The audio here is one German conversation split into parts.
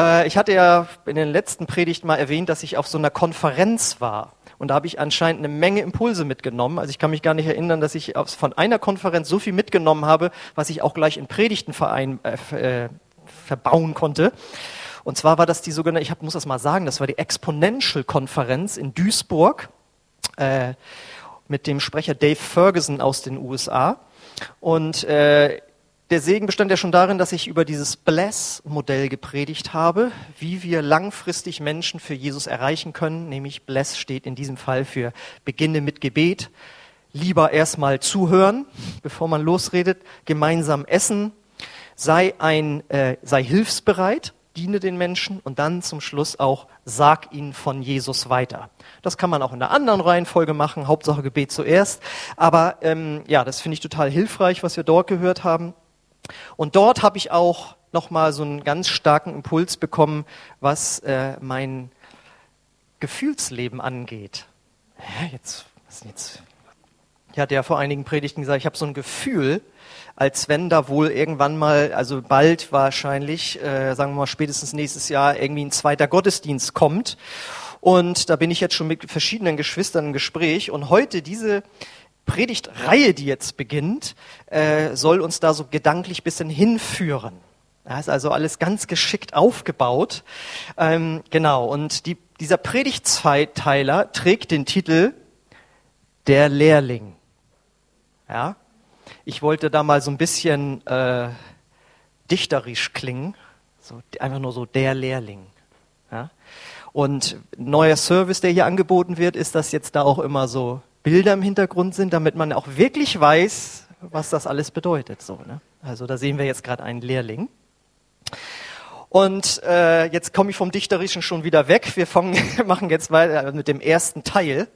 Äh, ich hatte ja in den letzten Predigten mal erwähnt, dass ich auf so einer Konferenz war. Und da habe ich anscheinend eine Menge Impulse mitgenommen. Also ich kann mich gar nicht erinnern, dass ich von einer Konferenz so viel mitgenommen habe, was ich auch gleich in Predigten äh, äh, verbauen konnte. Und zwar war das die sogenannte, ich hab, muss das mal sagen, das war die Exponential-Konferenz in Duisburg äh, mit dem Sprecher Dave Ferguson aus den USA. Und äh, der Segen bestand ja schon darin, dass ich über dieses Bless-Modell gepredigt habe, wie wir langfristig Menschen für Jesus erreichen können. Nämlich Bless steht in diesem Fall für Beginne mit Gebet. Lieber erstmal zuhören, bevor man losredet, gemeinsam essen, sei ein, äh, sei hilfsbereit, diene den Menschen und dann zum Schluss auch sag ihnen von Jesus weiter. Das kann man auch in einer anderen Reihenfolge machen, Hauptsache Gebet zuerst. Aber ähm, ja, das finde ich total hilfreich, was wir dort gehört haben. Und dort habe ich auch nochmal so einen ganz starken Impuls bekommen, was äh, mein Gefühlsleben angeht. Ja, jetzt, was jetzt? Ich hatte ja vor einigen Predigten gesagt, ich habe so ein Gefühl, als wenn da wohl irgendwann mal, also bald wahrscheinlich, äh, sagen wir mal spätestens nächstes Jahr, irgendwie ein zweiter Gottesdienst kommt. Und da bin ich jetzt schon mit verschiedenen Geschwistern im Gespräch. Und heute diese Predigtreihe, die jetzt beginnt, äh, soll uns da so gedanklich bisschen hinführen. Da ist also alles ganz geschickt aufgebaut. Ähm, genau, und die, dieser Predigtzweiteiler trägt den Titel Der Lehrling. Ja, ich wollte da mal so ein bisschen äh, dichterisch klingen, so, einfach nur so der Lehrling. Ja? Und neuer Service, der hier angeboten wird, ist, dass jetzt da auch immer so Bilder im Hintergrund sind, damit man auch wirklich weiß, was das alles bedeutet. So, ne? Also da sehen wir jetzt gerade einen Lehrling. Und äh, jetzt komme ich vom Dichterischen schon wieder weg. Wir fangen, machen jetzt weiter mit dem ersten Teil.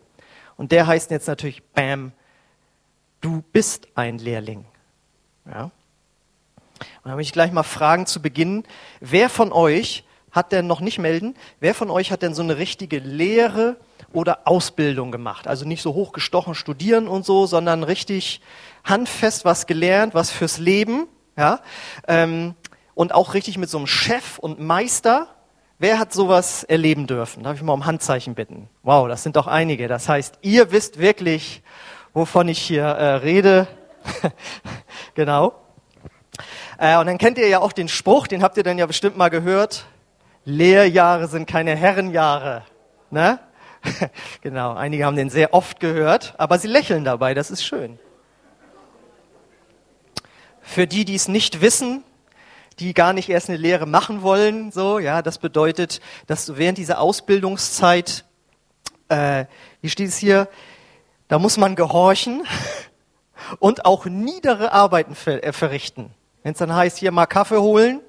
Und der heißt jetzt natürlich Bam, du bist ein Lehrling. Ja? Und da habe ich gleich mal Fragen zu Beginn. Wer von euch hat denn noch nicht melden? Wer von euch hat denn so eine richtige Lehre oder Ausbildung gemacht. Also nicht so hochgestochen studieren und so, sondern richtig handfest was gelernt, was fürs Leben, ja. Ähm, und auch richtig mit so einem Chef und Meister. Wer hat sowas erleben dürfen? Darf ich mal um Handzeichen bitten? Wow, das sind doch einige. Das heißt, ihr wisst wirklich, wovon ich hier äh, rede. genau. Äh, und dann kennt ihr ja auch den Spruch, den habt ihr dann ja bestimmt mal gehört. Lehrjahre sind keine Herrenjahre. Ne? genau, einige haben den sehr oft gehört, aber sie lächeln dabei, das ist schön. Für die, die es nicht wissen, die gar nicht erst eine Lehre machen wollen, so, ja, das bedeutet, dass du während dieser Ausbildungszeit, äh, wie steht es hier, da muss man gehorchen und auch niedere Arbeiten ver äh, verrichten. Wenn es dann heißt, hier mal Kaffee holen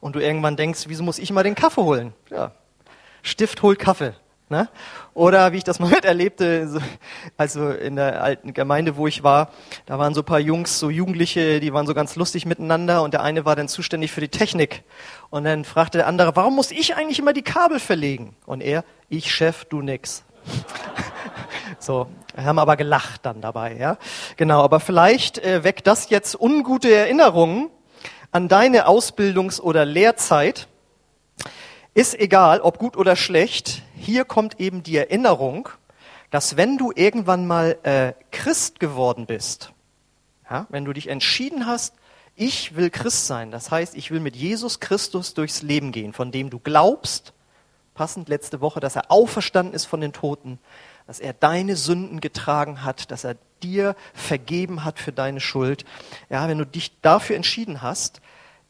und du irgendwann denkst, wieso muss ich mal den Kaffee holen? Ja, Stift holt Kaffee. Ne? Oder wie ich das mal miterlebte, also in der alten Gemeinde, wo ich war, da waren so ein paar Jungs, so Jugendliche, die waren so ganz lustig miteinander und der eine war dann zuständig für die Technik. Und dann fragte der andere, warum muss ich eigentlich immer die Kabel verlegen? Und er, ich Chef, du nix. so, haben aber gelacht dann dabei, ja. Genau, aber vielleicht äh, weckt das jetzt ungute Erinnerungen an deine Ausbildungs- oder Lehrzeit. Ist egal, ob gut oder schlecht, hier kommt eben die Erinnerung, dass wenn du irgendwann mal äh, Christ geworden bist, ja, wenn du dich entschieden hast, ich will Christ sein, das heißt, ich will mit Jesus Christus durchs Leben gehen, von dem du glaubst, passend letzte Woche, dass er auferstanden ist von den Toten, dass er deine Sünden getragen hat, dass er dir vergeben hat für deine Schuld. Ja, wenn du dich dafür entschieden hast,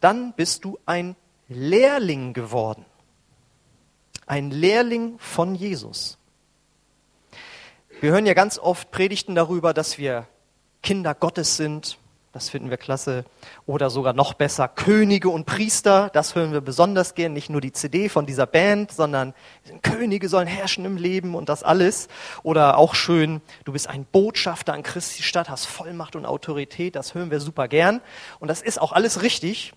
dann bist du ein Lehrling geworden ein Lehrling von Jesus. Wir hören ja ganz oft Predigten darüber, dass wir Kinder Gottes sind. Das finden wir klasse. Oder sogar noch besser, Könige und Priester. Das hören wir besonders gern. Nicht nur die CD von dieser Band, sondern Könige sollen herrschen im Leben und das alles. Oder auch schön, du bist ein Botschafter an Christi Stadt, hast Vollmacht und Autorität. Das hören wir super gern. Und das ist auch alles richtig.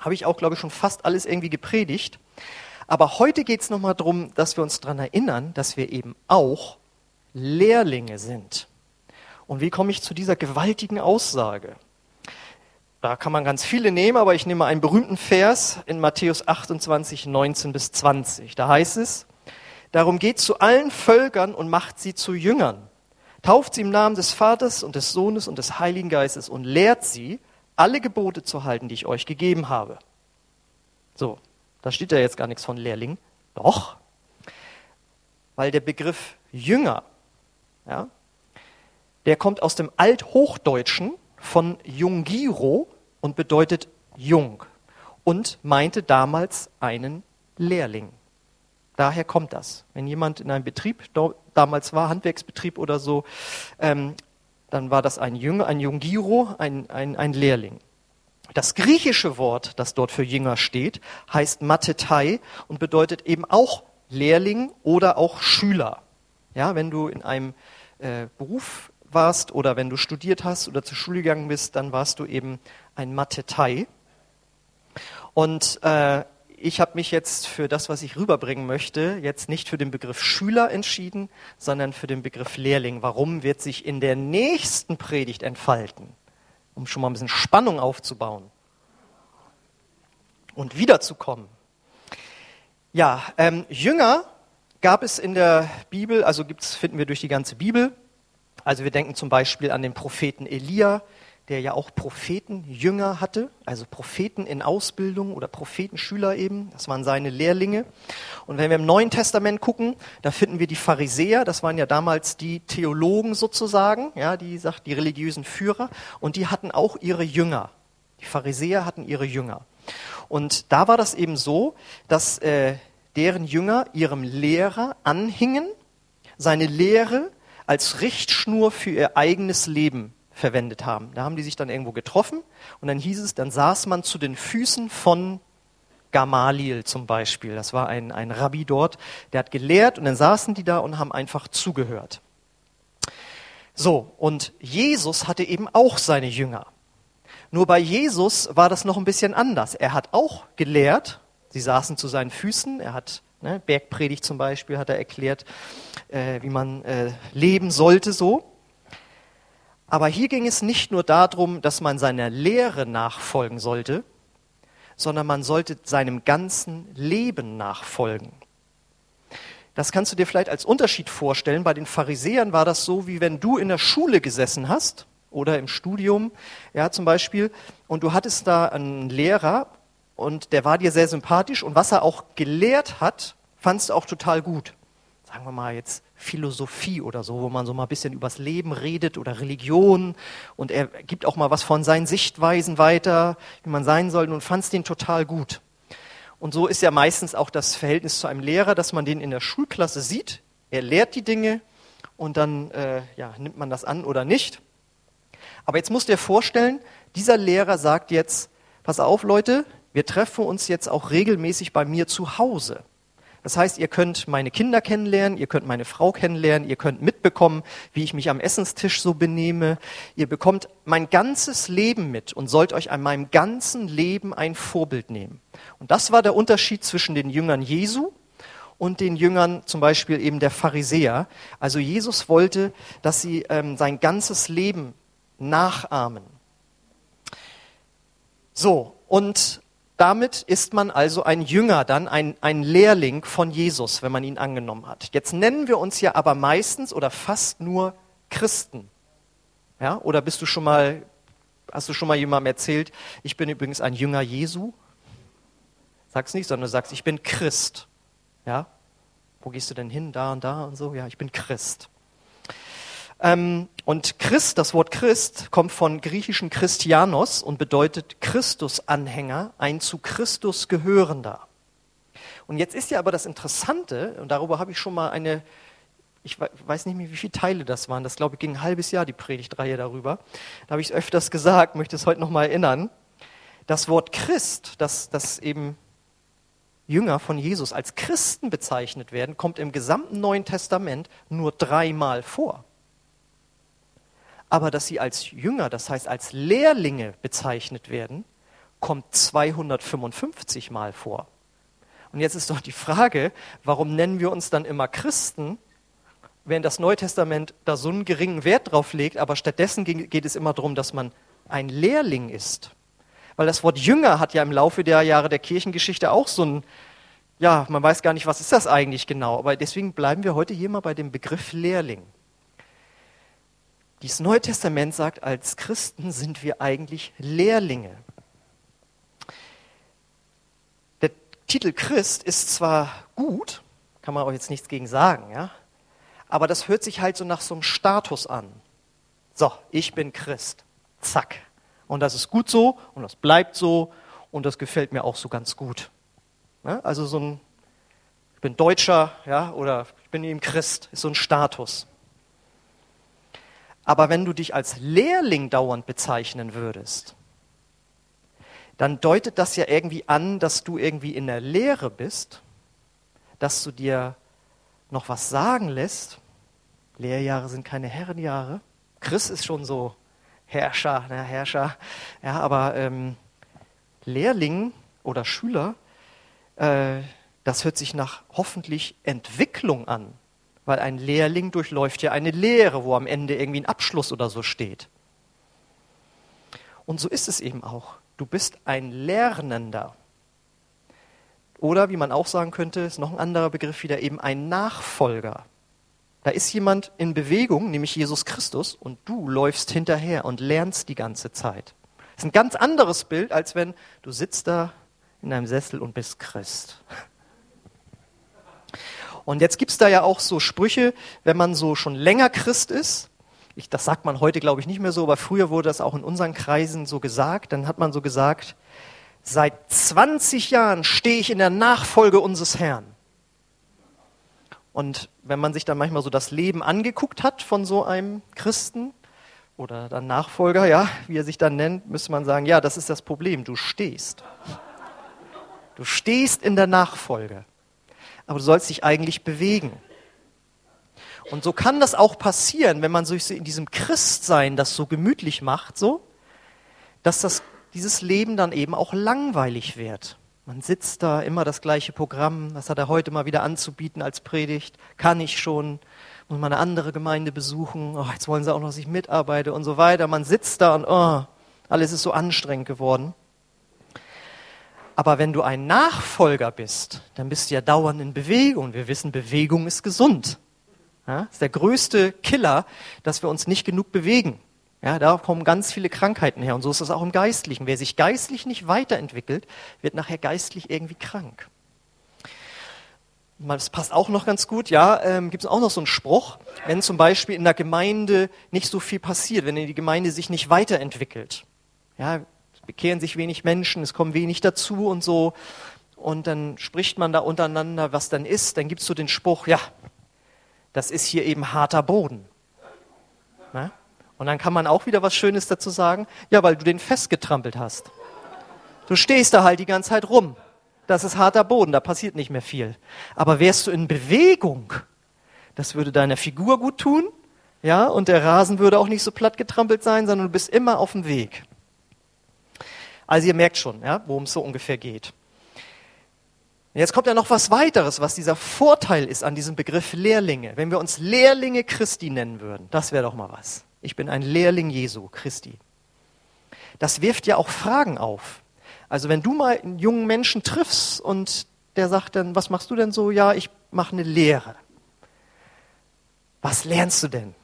Habe ich auch, glaube ich, schon fast alles irgendwie gepredigt. Aber heute geht es nochmal darum, dass wir uns daran erinnern, dass wir eben auch Lehrlinge sind. Und wie komme ich zu dieser gewaltigen Aussage? da kann man ganz viele nehmen, aber ich nehme einen berühmten Vers in Matthäus 28, 19 bis 20. Da heißt es, darum geht zu allen Völkern und macht sie zu Jüngern. Tauft sie im Namen des Vaters und des Sohnes und des Heiligen Geistes und lehrt sie, alle Gebote zu halten, die ich euch gegeben habe. So, da steht ja jetzt gar nichts von Lehrling. Doch, weil der Begriff Jünger, ja, der kommt aus dem Althochdeutschen von Jungiro und bedeutet jung und meinte damals einen Lehrling. Daher kommt das. Wenn jemand in einem Betrieb damals war, Handwerksbetrieb oder so, ähm, dann war das ein Jünger, ein Jungiro, ein, ein, ein Lehrling. Das griechische Wort, das dort für Jünger steht, heißt Mathetai und bedeutet eben auch Lehrling oder auch Schüler. Ja, wenn du in einem äh, Beruf warst oder wenn du studiert hast oder zur Schule gegangen bist, dann warst du eben ein Mathetai. Und äh, ich habe mich jetzt für das, was ich rüberbringen möchte, jetzt nicht für den Begriff Schüler entschieden, sondern für den Begriff Lehrling. Warum wird sich in der nächsten Predigt entfalten, um schon mal ein bisschen Spannung aufzubauen und wiederzukommen. Ja, ähm, Jünger gab es in der Bibel, also gibt's, finden wir durch die ganze Bibel. Also wir denken zum Beispiel an den Propheten Elia, der ja auch Prophetenjünger hatte, also Propheten in Ausbildung oder Prophetenschüler eben. Das waren seine Lehrlinge. Und wenn wir im Neuen Testament gucken, da finden wir die Pharisäer. Das waren ja damals die Theologen sozusagen, ja, die sagt die religiösen Führer. Und die hatten auch ihre Jünger. Die Pharisäer hatten ihre Jünger. Und da war das eben so, dass äh, deren Jünger ihrem Lehrer anhingen, seine Lehre als Richtschnur für ihr eigenes Leben verwendet haben. Da haben die sich dann irgendwo getroffen und dann hieß es, dann saß man zu den Füßen von Gamaliel zum Beispiel. Das war ein, ein Rabbi dort, der hat gelehrt und dann saßen die da und haben einfach zugehört. So, und Jesus hatte eben auch seine Jünger. Nur bei Jesus war das noch ein bisschen anders. Er hat auch gelehrt, sie saßen zu seinen Füßen, er hat ne, Bergpredigt zum Beispiel, hat er erklärt, äh, wie man äh, leben sollte so. Aber hier ging es nicht nur darum, dass man seiner Lehre nachfolgen sollte, sondern man sollte seinem ganzen Leben nachfolgen. Das kannst du dir vielleicht als Unterschied vorstellen. Bei den Pharisäern war das so, wie wenn du in der Schule gesessen hast oder im Studium, ja, zum Beispiel, und du hattest da einen Lehrer und der war dir sehr sympathisch und was er auch gelehrt hat, fandst du auch total gut. Sagen wir mal jetzt Philosophie oder so, wo man so mal ein bisschen übers Leben redet oder Religion und er gibt auch mal was von seinen Sichtweisen weiter, wie man sein soll und fand den total gut. Und so ist ja meistens auch das Verhältnis zu einem Lehrer, dass man den in der Schulklasse sieht, er lehrt die Dinge und dann äh, ja, nimmt man das an oder nicht. Aber jetzt musst du dir vorstellen, dieser Lehrer sagt jetzt, pass auf Leute, wir treffen uns jetzt auch regelmäßig bei mir zu Hause. Das heißt, ihr könnt meine Kinder kennenlernen, ihr könnt meine Frau kennenlernen, ihr könnt mitbekommen, wie ich mich am Essenstisch so benehme. Ihr bekommt mein ganzes Leben mit und sollt euch an meinem ganzen Leben ein Vorbild nehmen. Und das war der Unterschied zwischen den Jüngern Jesu und den Jüngern zum Beispiel eben der Pharisäer. Also Jesus wollte, dass sie ähm, sein ganzes Leben nachahmen. So, und damit ist man also ein Jünger, dann ein, ein Lehrling von Jesus, wenn man ihn angenommen hat. Jetzt nennen wir uns ja aber meistens oder fast nur Christen. Ja? Oder bist du schon mal, hast du schon mal jemandem erzählt, ich bin übrigens ein Jünger Jesu? Sag's nicht, sondern sagst, ich bin Christ. Ja? Wo gehst du denn hin? Da und da und so? Ja, ich bin Christ. Ähm, und Christ, das Wort Christ, kommt von griechischen Christianos und bedeutet Christusanhänger, ein zu Christus gehörender. Und jetzt ist ja aber das Interessante, und darüber habe ich schon mal eine, ich weiß nicht mehr, wie viele Teile das waren, das glaube ich ging ein halbes Jahr die Predigtreihe darüber. Da habe ich es öfters gesagt, möchte es heute nochmal erinnern. Das Wort Christ, das, das eben Jünger von Jesus als Christen bezeichnet werden, kommt im gesamten Neuen Testament nur dreimal vor aber dass sie als Jünger, das heißt als Lehrlinge bezeichnet werden, kommt 255 Mal vor. Und jetzt ist doch die Frage, warum nennen wir uns dann immer Christen, wenn das Neue Testament da so einen geringen Wert drauf legt, aber stattdessen geht es immer darum, dass man ein Lehrling ist. Weil das Wort Jünger hat ja im Laufe der Jahre der Kirchengeschichte auch so ein, ja, man weiß gar nicht, was ist das eigentlich genau. Aber deswegen bleiben wir heute hier mal bei dem Begriff Lehrling. Dieses Neue Testament sagt, als Christen sind wir eigentlich Lehrlinge. Der Titel Christ ist zwar gut, kann man auch jetzt nichts gegen sagen, ja, aber das hört sich halt so nach so einem Status an. So, ich bin Christ. Zack. Und das ist gut so und das bleibt so und das gefällt mir auch so ganz gut. Ja, also so ein, ich bin Deutscher, ja, oder ich bin eben Christ, ist so ein Status. Aber wenn du dich als Lehrling dauernd bezeichnen würdest, dann deutet das ja irgendwie an, dass du irgendwie in der Lehre bist, dass du dir noch was sagen lässt. Lehrjahre sind keine Herrenjahre. Chris ist schon so Herrscher, na, Herrscher. Ja, aber ähm, Lehrling oder Schüler, äh, das hört sich nach hoffentlich Entwicklung an. Weil ein Lehrling durchläuft ja eine Lehre, wo am Ende irgendwie ein Abschluss oder so steht. Und so ist es eben auch. Du bist ein Lernender. Oder wie man auch sagen könnte, ist noch ein anderer Begriff wieder eben ein Nachfolger. Da ist jemand in Bewegung, nämlich Jesus Christus, und du läufst hinterher und lernst die ganze Zeit. Das ist ein ganz anderes Bild, als wenn du sitzt da in deinem Sessel und bist Christ. Und jetzt gibt es da ja auch so Sprüche, wenn man so schon länger Christ ist, ich, das sagt man heute, glaube ich, nicht mehr so, aber früher wurde das auch in unseren Kreisen so gesagt, dann hat man so gesagt, seit 20 Jahren stehe ich in der Nachfolge unseres Herrn. Und wenn man sich dann manchmal so das Leben angeguckt hat von so einem Christen oder dann Nachfolger, ja, wie er sich dann nennt, müsste man sagen, ja, das ist das Problem, du stehst. Du stehst in der Nachfolge, aber du sollst dich eigentlich bewegen. Und so kann das auch passieren, wenn man sich so in diesem Christsein das so gemütlich macht, so, dass das, dieses Leben dann eben auch langweilig wird. Man sitzt da, immer das gleiche Programm. Was hat er heute mal wieder anzubieten als Predigt? Kann ich schon? Muss man eine andere Gemeinde besuchen? Oh, jetzt wollen sie auch noch, dass ich mitarbeite und so weiter. Man sitzt da und oh, alles ist so anstrengend geworden. Aber wenn du ein Nachfolger bist, dann bist du ja dauernd in Bewegung. Wir wissen, Bewegung ist gesund. Ja, ist der größte Killer, dass wir uns nicht genug bewegen. Ja, da kommen ganz viele Krankheiten her. Und so ist es auch im Geistlichen. Wer sich geistlich nicht weiterentwickelt, wird nachher geistlich irgendwie krank. Das passt auch noch ganz gut. Ja, ähm, gibt es auch noch so einen Spruch, wenn zum Beispiel in der Gemeinde nicht so viel passiert, wenn die Gemeinde sich nicht weiterentwickelt. Ja, bekehren sich wenig Menschen, es kommen wenig dazu und so. Und dann spricht man da untereinander, was dann ist. Dann es so den Spruch, ja, das ist hier eben harter Boden. Na? Und dann kann man auch wieder was Schönes dazu sagen. Ja, weil du den festgetrampelt hast. Du stehst da halt die ganze Zeit rum. Das ist harter Boden, da passiert nicht mehr viel. Aber wärst du in Bewegung, das würde deiner Figur gut tun, ja, und der Rasen würde auch nicht so platt getrampelt sein, sondern du bist immer auf dem Weg. Also ihr merkt schon, ja, worum es so ungefähr geht. Jetzt kommt ja noch was weiteres, was dieser Vorteil ist an diesem Begriff Lehrlinge. Wenn wir uns Lehrlinge Christi nennen würden, das wäre doch mal was. Ich bin ein Lehrling Jesu Christi. Das wirft ja auch Fragen auf. Also wenn du mal einen jungen Menschen triffst und der sagt dann, was machst du denn so? Ja, ich mache eine Lehre. Was lernst du denn?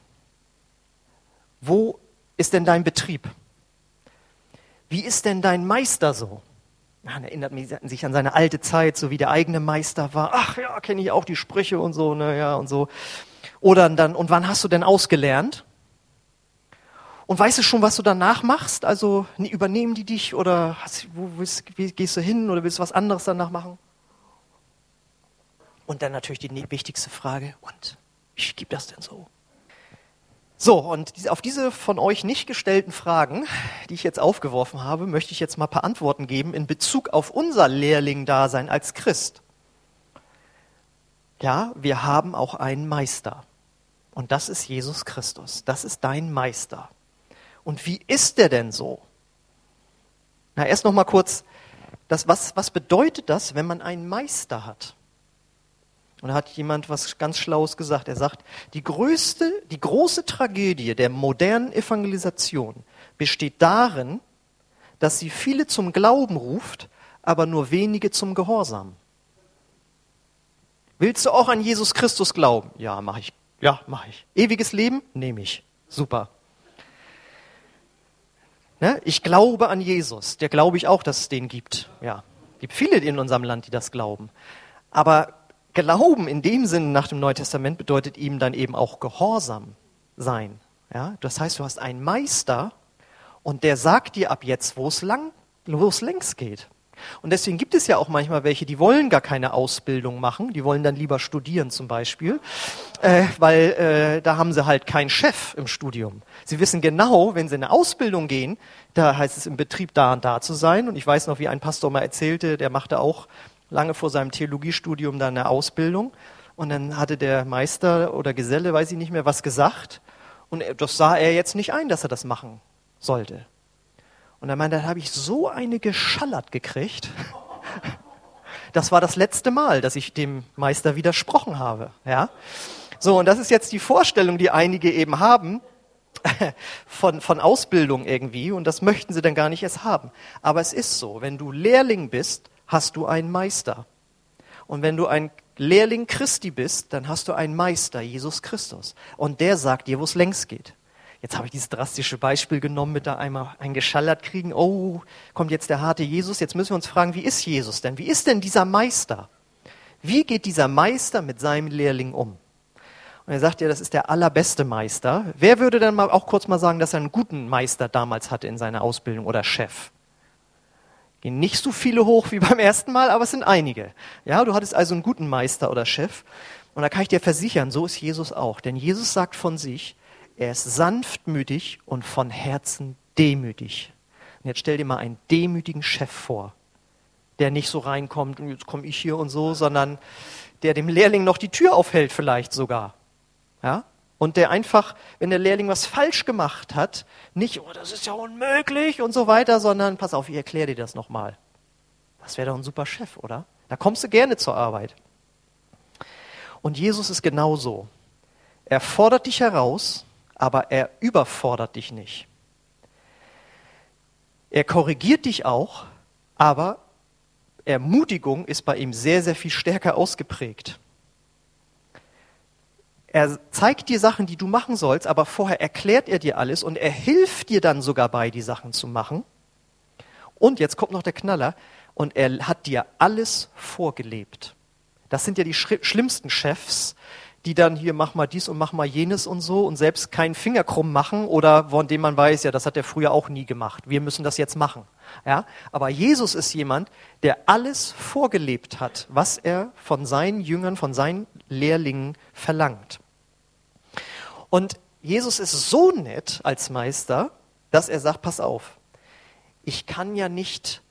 Wo ist denn dein Betrieb? Wie ist denn dein Meister so? Man erinnert sich an seine alte Zeit, so wie der eigene Meister war. Ach ja, kenne ich auch die Sprüche und so, ne, ja, und so. Oder dann, und wann hast du denn ausgelernt? Und weißt du schon, was du danach machst? Also übernehmen die dich oder hast, wo, willst, gehst du hin oder willst du was anderes danach machen? Und dann natürlich die ne-, wichtigste Frage, und wie gibt das denn so? So, und auf diese von euch nicht gestellten Fragen, die ich jetzt aufgeworfen habe, möchte ich jetzt mal ein paar Antworten geben in Bezug auf unser Lehrling-Dasein als Christ. Ja, wir haben auch einen Meister. Und das ist Jesus Christus. Das ist dein Meister. Und wie ist der denn so? Na, erst noch mal kurz, das, was, was bedeutet das, wenn man einen Meister hat? Und da hat jemand was ganz Schlaues gesagt. Er sagt, die größte, die große Tragödie der modernen Evangelisation besteht darin, dass sie viele zum Glauben ruft, aber nur wenige zum Gehorsam. Willst du auch an Jesus Christus glauben? Ja, mache ich. Ja, mache ich. Ewiges Leben? Nehme ich. Super. Ne? Ich glaube an Jesus. Der glaube ich auch, dass es den gibt. Ja, gibt viele in unserem Land, die das glauben. Aber Glauben in dem Sinne nach dem Neuen Testament bedeutet ihm dann eben auch Gehorsam sein. Ja, das heißt, du hast einen Meister und der sagt dir ab jetzt, wo es lang, wo es längs geht. Und deswegen gibt es ja auch manchmal welche, die wollen gar keine Ausbildung machen, die wollen dann lieber studieren zum Beispiel, äh, weil äh, da haben sie halt keinen Chef im Studium. Sie wissen genau, wenn sie in eine Ausbildung gehen, da heißt es im Betrieb da und da zu sein. Und ich weiß noch, wie ein Pastor mal erzählte, der machte auch lange vor seinem Theologiestudium dann eine Ausbildung. Und dann hatte der Meister oder Geselle, weiß ich nicht mehr, was gesagt. Und das sah er jetzt nicht ein, dass er das machen sollte. Und er meinte, da habe ich so eine geschallert gekriegt. Das war das letzte Mal, dass ich dem Meister widersprochen habe. Ja? So, und das ist jetzt die Vorstellung, die einige eben haben von, von Ausbildung irgendwie. Und das möchten sie dann gar nicht erst haben. Aber es ist so, wenn du Lehrling bist, hast du einen Meister. Und wenn du ein Lehrling Christi bist, dann hast du einen Meister, Jesus Christus. Und der sagt dir, wo es längst geht. Jetzt habe ich dieses drastische Beispiel genommen mit da einmal eingeschallert kriegen. Oh, kommt jetzt der harte Jesus. Jetzt müssen wir uns fragen, wie ist Jesus denn? Wie ist denn dieser Meister? Wie geht dieser Meister mit seinem Lehrling um? Und er sagt ja, das ist der allerbeste Meister. Wer würde dann mal auch kurz mal sagen, dass er einen guten Meister damals hatte in seiner Ausbildung oder Chef? Gehen nicht so viele hoch wie beim ersten Mal, aber es sind einige. Ja, du hattest also einen guten Meister oder Chef. Und da kann ich dir versichern, so ist Jesus auch. Denn Jesus sagt von sich, er ist sanftmütig und von Herzen demütig. Und jetzt stell dir mal einen demütigen Chef vor, der nicht so reinkommt und jetzt komme ich hier und so, sondern der dem Lehrling noch die Tür aufhält vielleicht sogar. Ja? Und der einfach, wenn der Lehrling was falsch gemacht hat, nicht, oh, das ist ja unmöglich und so weiter, sondern pass auf, ich erkläre dir das nochmal. Das wäre doch ein super Chef, oder? Da kommst du gerne zur Arbeit. Und Jesus ist genauso. Er fordert dich heraus, aber er überfordert dich nicht. Er korrigiert dich auch, aber Ermutigung ist bei ihm sehr, sehr viel stärker ausgeprägt. Er zeigt dir Sachen, die du machen sollst, aber vorher erklärt er dir alles und er hilft dir dann sogar bei, die Sachen zu machen. Und jetzt kommt noch der Knaller, und er hat dir alles vorgelebt. Das sind ja die schlimmsten Chefs, die dann hier mach mal dies und mach mal jenes und so und selbst keinen Finger krumm machen oder von dem man weiß, ja, das hat er früher auch nie gemacht. Wir müssen das jetzt machen. Ja, aber Jesus ist jemand, der alles vorgelebt hat, was er von seinen Jüngern, von seinen Lehrlingen verlangt. Und Jesus ist so nett als Meister, dass er sagt, pass auf, ich kann ja nicht,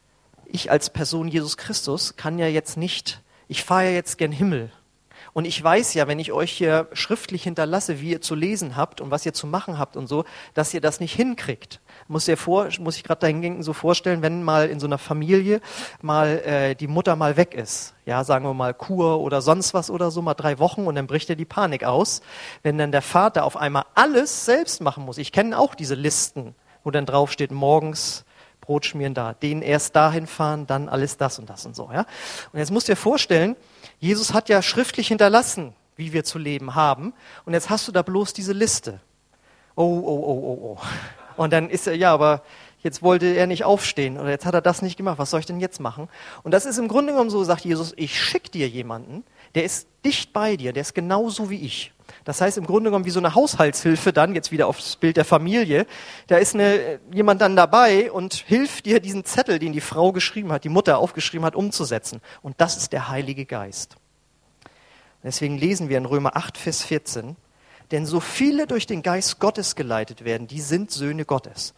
ich als Person Jesus Christus kann ja jetzt nicht, ich fahre ja jetzt gern Himmel und ich weiß ja, wenn ich euch hier schriftlich hinterlasse, wie ihr zu lesen habt und was ihr zu machen habt und so, dass ihr das nicht hinkriegt. Muss, ihr vor, muss ich gerade dahingehend so vorstellen, wenn mal in so einer Familie mal äh, die Mutter mal weg ist, ja, sagen wir mal Kur oder sonst was oder so, mal drei Wochen und dann bricht ja die Panik aus, wenn dann der Vater auf einmal alles selbst machen muss. Ich kenne auch diese Listen, wo dann draufsteht, morgens Brot schmieren da, den erst dahin fahren, dann alles das und das und so, ja. Und jetzt musst du dir vorstellen, Jesus hat ja schriftlich hinterlassen, wie wir zu leben haben. Und jetzt hast du da bloß diese Liste. Oh, oh, oh, oh, oh. Und dann ist er, ja, aber jetzt wollte er nicht aufstehen oder jetzt hat er das nicht gemacht. Was soll ich denn jetzt machen? Und das ist im Grunde genommen so, sagt Jesus, ich schicke dir jemanden, der ist dicht bei dir, der ist genauso wie ich. Das heißt im Grunde genommen wie so eine Haushaltshilfe dann, jetzt wieder aufs Bild der Familie. Da ist eine, jemand dann dabei und hilft dir, diesen Zettel, den die Frau geschrieben hat, die Mutter aufgeschrieben hat, umzusetzen. Und das ist der Heilige Geist. Deswegen lesen wir in Römer 8, Vers 14, denn so viele durch den Geist Gottes geleitet werden, die sind Söhne Gottes.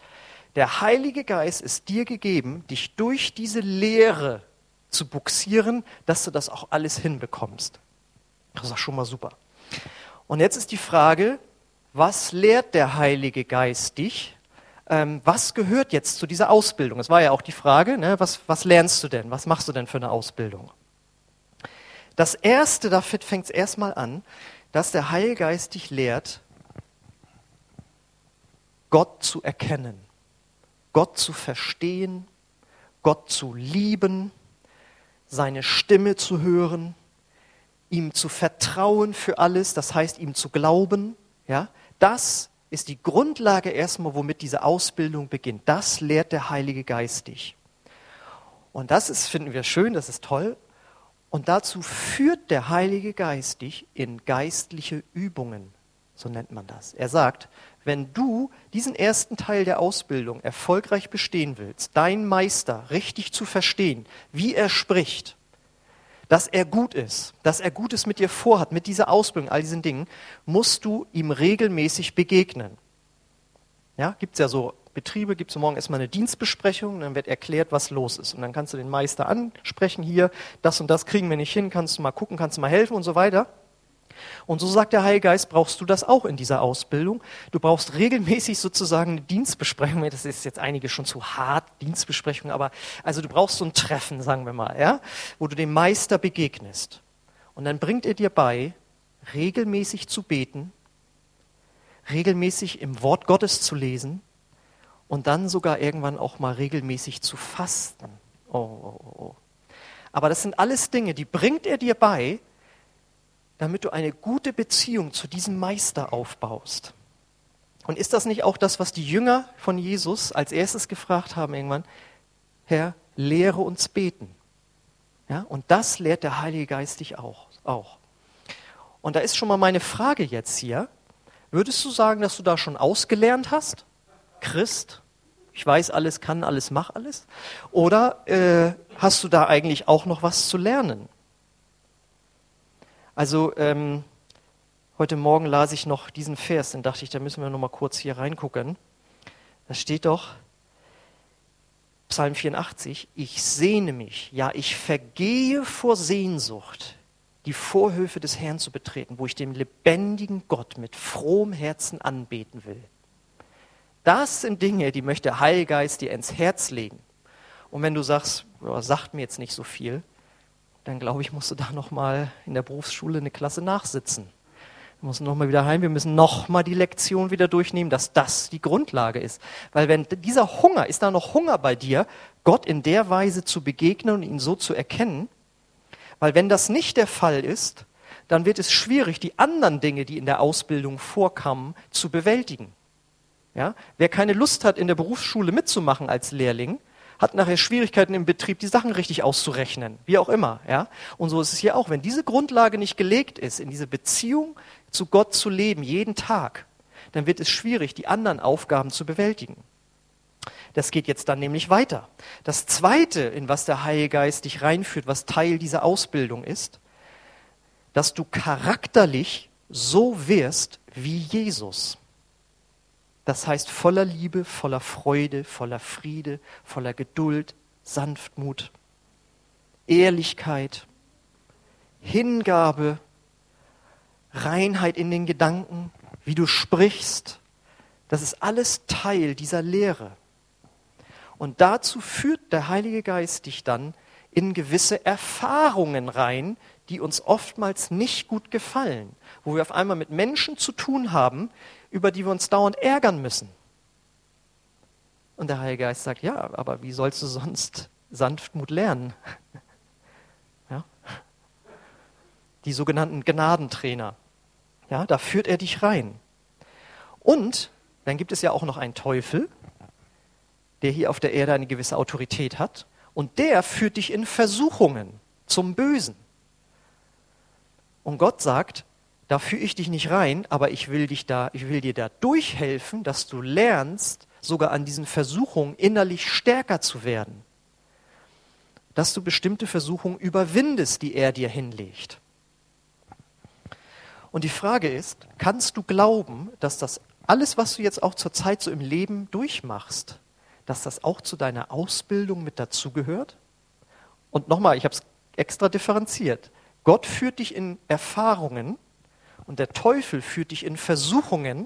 Der Heilige Geist ist dir gegeben, dich durch diese Lehre zu buxieren, dass du das auch alles hinbekommst. Das ist auch schon mal super. Und jetzt ist die Frage, was lehrt der Heilige Geist dich? Ähm, was gehört jetzt zu dieser Ausbildung? Es war ja auch die Frage, ne, was, was lernst du denn? Was machst du denn für eine Ausbildung? Das Erste, da fängt es erstmal an, dass der Heilige Geist dich lehrt, Gott zu erkennen. Gott zu verstehen, Gott zu lieben, seine Stimme zu hören, ihm zu vertrauen für alles, das heißt ihm zu glauben, ja, das ist die Grundlage erstmal, womit diese Ausbildung beginnt. Das lehrt der Heilige Geist dich. Und das ist, finden wir schön, das ist toll. Und dazu führt der Heilige Geist dich in geistliche Übungen, so nennt man das. Er sagt, wenn du diesen ersten Teil der Ausbildung erfolgreich bestehen willst, deinen Meister richtig zu verstehen, wie er spricht, dass er gut ist, dass er Gutes mit dir vorhat, mit dieser Ausbildung, all diesen Dingen, musst du ihm regelmäßig begegnen. Ja, gibt es ja so Betriebe, gibt es morgen erstmal eine Dienstbesprechung, dann wird erklärt, was los ist. Und dann kannst du den Meister ansprechen, hier, das und das kriegen wir nicht hin, kannst du mal gucken, kannst du mal helfen und so weiter. Und so sagt der Heilige Geist, brauchst du das auch in dieser Ausbildung. Du brauchst regelmäßig sozusagen eine Dienstbesprechung. Das ist jetzt einige schon zu hart, Dienstbesprechung, aber also du brauchst so ein Treffen, sagen wir mal, ja, wo du dem Meister begegnest. Und dann bringt er dir bei, regelmäßig zu beten, regelmäßig im Wort Gottes zu lesen und dann sogar irgendwann auch mal regelmäßig zu fasten. Oh, oh, oh. oh. Aber das sind alles Dinge, die bringt er dir bei, damit du eine gute Beziehung zu diesem Meister aufbaust. Und ist das nicht auch das, was die Jünger von Jesus als erstes gefragt haben irgendwann? Herr, lehre uns beten. Ja, und das lehrt der Heilige Geist dich auch, auch. Und da ist schon mal meine Frage jetzt hier. Würdest du sagen, dass du da schon ausgelernt hast? Christ? Ich weiß alles, kann alles, mach alles? Oder äh, hast du da eigentlich auch noch was zu lernen? Also ähm, heute Morgen las ich noch diesen Vers, dann dachte ich, da müssen wir noch mal kurz hier reingucken. Da steht doch Psalm 84, ich sehne mich, ja, ich vergehe vor Sehnsucht, die Vorhöfe des Herrn zu betreten, wo ich den lebendigen Gott mit frohem Herzen anbeten will. Das sind Dinge, die möchte der Heilgeist dir ins Herz legen. Und wenn du sagst, ja, sagt mir jetzt nicht so viel, dann glaube ich, musst du da nochmal in der Berufsschule eine Klasse nachsitzen. Wir müssen nochmal wieder heim, wir müssen nochmal die Lektion wieder durchnehmen, dass das die Grundlage ist. Weil wenn dieser Hunger, ist da noch Hunger bei dir, Gott in der Weise zu begegnen und ihn so zu erkennen, weil wenn das nicht der Fall ist, dann wird es schwierig, die anderen Dinge, die in der Ausbildung vorkamen, zu bewältigen. Ja? Wer keine Lust hat, in der Berufsschule mitzumachen als Lehrling, hat nachher Schwierigkeiten im Betrieb, die Sachen richtig auszurechnen, wie auch immer. Ja? Und so ist es hier auch. Wenn diese Grundlage nicht gelegt ist, in diese Beziehung zu Gott zu leben, jeden Tag, dann wird es schwierig, die anderen Aufgaben zu bewältigen. Das geht jetzt dann nämlich weiter. Das Zweite, in was der Heilige Geist dich reinführt, was Teil dieser Ausbildung ist, dass du charakterlich so wirst wie Jesus. Das heißt voller Liebe, voller Freude, voller Friede, voller Geduld, Sanftmut, Ehrlichkeit, Hingabe, Reinheit in den Gedanken, wie du sprichst. Das ist alles Teil dieser Lehre. Und dazu führt der Heilige Geist dich dann in gewisse Erfahrungen rein, die uns oftmals nicht gut gefallen, wo wir auf einmal mit Menschen zu tun haben, über die wir uns dauernd ärgern müssen. Und der Heilige Geist sagt, ja, aber wie sollst du sonst Sanftmut lernen? Ja? Die sogenannten Gnadentrainer. Ja, da führt er dich rein. Und dann gibt es ja auch noch einen Teufel, der hier auf der Erde eine gewisse Autorität hat. Und der führt dich in Versuchungen zum Bösen. Und Gott sagt, da führe ich dich nicht rein, aber ich will dich da, ich will dir da durchhelfen, dass du lernst, sogar an diesen Versuchungen innerlich stärker zu werden. Dass du bestimmte Versuchungen überwindest, die er dir hinlegt. Und die Frage ist, kannst du glauben, dass das alles, was du jetzt auch zur Zeit so im Leben durchmachst, dass das auch zu deiner Ausbildung mit dazugehört? Und nochmal, ich habe es extra differenziert. Gott führt dich in Erfahrungen, und der Teufel führt dich in Versuchungen,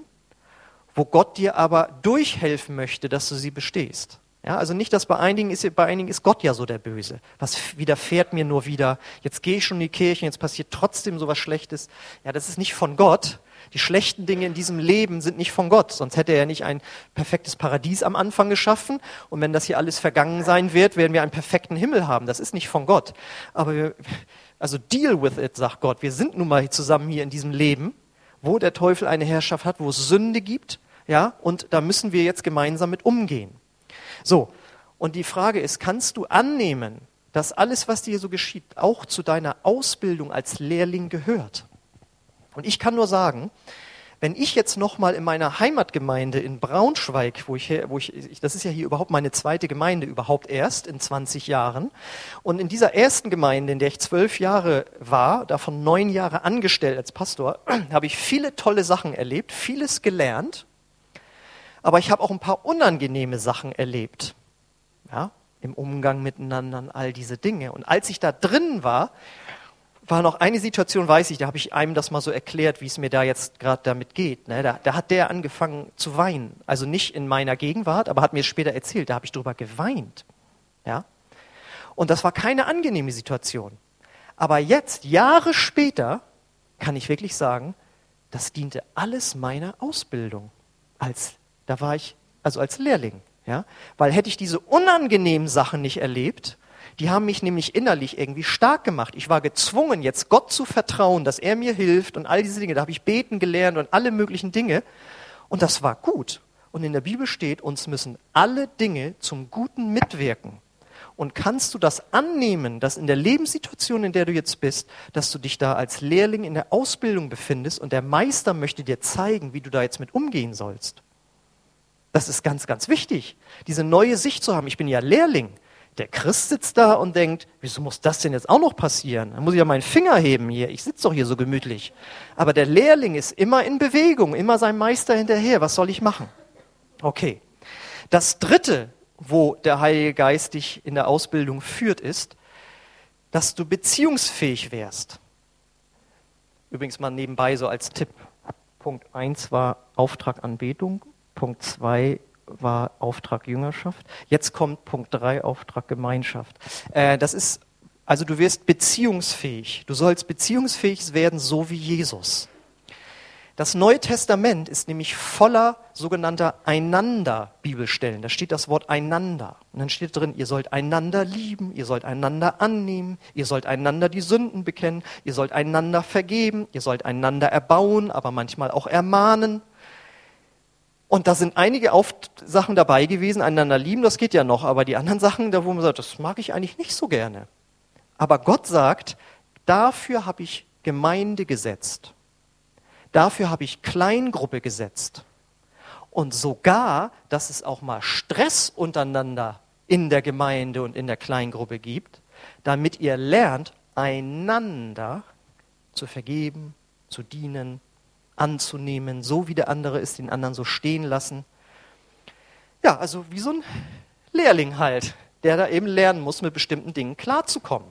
wo Gott dir aber durchhelfen möchte, dass du sie bestehst. Ja, also nicht, dass bei einigen ist, bei einigen ist Gott ja so der Böse. Was widerfährt mir nur wieder? Jetzt gehe ich schon in die Kirche, jetzt passiert trotzdem so was Schlechtes. Ja, das ist nicht von Gott. Die schlechten Dinge in diesem Leben sind nicht von Gott. Sonst hätte er nicht ein perfektes Paradies am Anfang geschaffen. Und wenn das hier alles vergangen sein wird, werden wir einen perfekten Himmel haben. Das ist nicht von Gott. Aber wir, also deal with it, sagt Gott. Wir sind nun mal zusammen hier in diesem Leben, wo der Teufel eine Herrschaft hat, wo es Sünde gibt. Ja, und da müssen wir jetzt gemeinsam mit umgehen. So, und die Frage ist, kannst du annehmen, dass alles, was dir so geschieht, auch zu deiner Ausbildung als Lehrling gehört? Und ich kann nur sagen, wenn ich jetzt nochmal in meiner Heimatgemeinde in Braunschweig, wo ich, wo ich, das ist ja hier überhaupt meine zweite Gemeinde überhaupt erst in 20 Jahren, und in dieser ersten Gemeinde, in der ich zwölf Jahre war, davon neun Jahre angestellt als Pastor, habe ich viele tolle Sachen erlebt, vieles gelernt, aber ich habe auch ein paar unangenehme Sachen erlebt. Ja, im Umgang miteinander, all diese Dinge. Und als ich da drin war, war noch eine Situation, weiß ich, da habe ich einem das mal so erklärt, wie es mir da jetzt gerade damit geht. Ne? Da, da, hat der angefangen zu weinen. Also nicht in meiner Gegenwart, aber hat mir später erzählt, da habe ich drüber geweint. Ja? Und das war keine angenehme Situation. Aber jetzt, Jahre später, kann ich wirklich sagen, das diente alles meiner Ausbildung als da war ich also als Lehrling, ja, weil hätte ich diese unangenehmen Sachen nicht erlebt, die haben mich nämlich innerlich irgendwie stark gemacht. Ich war gezwungen, jetzt Gott zu vertrauen, dass er mir hilft und all diese Dinge. Da habe ich beten gelernt und alle möglichen Dinge. Und das war gut. Und in der Bibel steht, uns müssen alle Dinge zum Guten mitwirken. Und kannst du das annehmen, dass in der Lebenssituation, in der du jetzt bist, dass du dich da als Lehrling in der Ausbildung befindest und der Meister möchte dir zeigen, wie du da jetzt mit umgehen sollst? Das ist ganz, ganz wichtig, diese neue Sicht zu haben. Ich bin ja Lehrling. Der Christ sitzt da und denkt, wieso muss das denn jetzt auch noch passieren? Dann muss ich ja meinen Finger heben hier. Ich sitze doch hier so gemütlich. Aber der Lehrling ist immer in Bewegung, immer seinem Meister hinterher. Was soll ich machen? Okay. Das dritte, wo der Heilige Geist dich in der Ausbildung führt, ist, dass du beziehungsfähig wärst. Übrigens mal nebenbei so als Tipp. Punkt eins war Auftrag Anbetung Punkt 2 war Auftrag Jüngerschaft. Jetzt kommt Punkt 3, Auftrag Gemeinschaft. Äh, das ist, also du wirst beziehungsfähig. Du sollst beziehungsfähig werden, so wie Jesus. Das Neue Testament ist nämlich voller sogenannter Einander-Bibelstellen. Da steht das Wort einander. Und dann steht drin, ihr sollt einander lieben, ihr sollt einander annehmen, ihr sollt einander die Sünden bekennen, ihr sollt einander vergeben, ihr sollt einander erbauen, aber manchmal auch ermahnen. Und da sind einige Auf Sachen dabei gewesen, einander lieben, das geht ja noch, aber die anderen Sachen, da wo man sagt, das mag ich eigentlich nicht so gerne. Aber Gott sagt, dafür habe ich Gemeinde gesetzt. Dafür habe ich Kleingruppe gesetzt. Und sogar, dass es auch mal Stress untereinander in der Gemeinde und in der Kleingruppe gibt, damit ihr lernt, einander zu vergeben, zu dienen, anzunehmen, so wie der andere ist, den anderen so stehen lassen. Ja, also wie so ein Lehrling halt, der da eben lernen muss, mit bestimmten Dingen klarzukommen.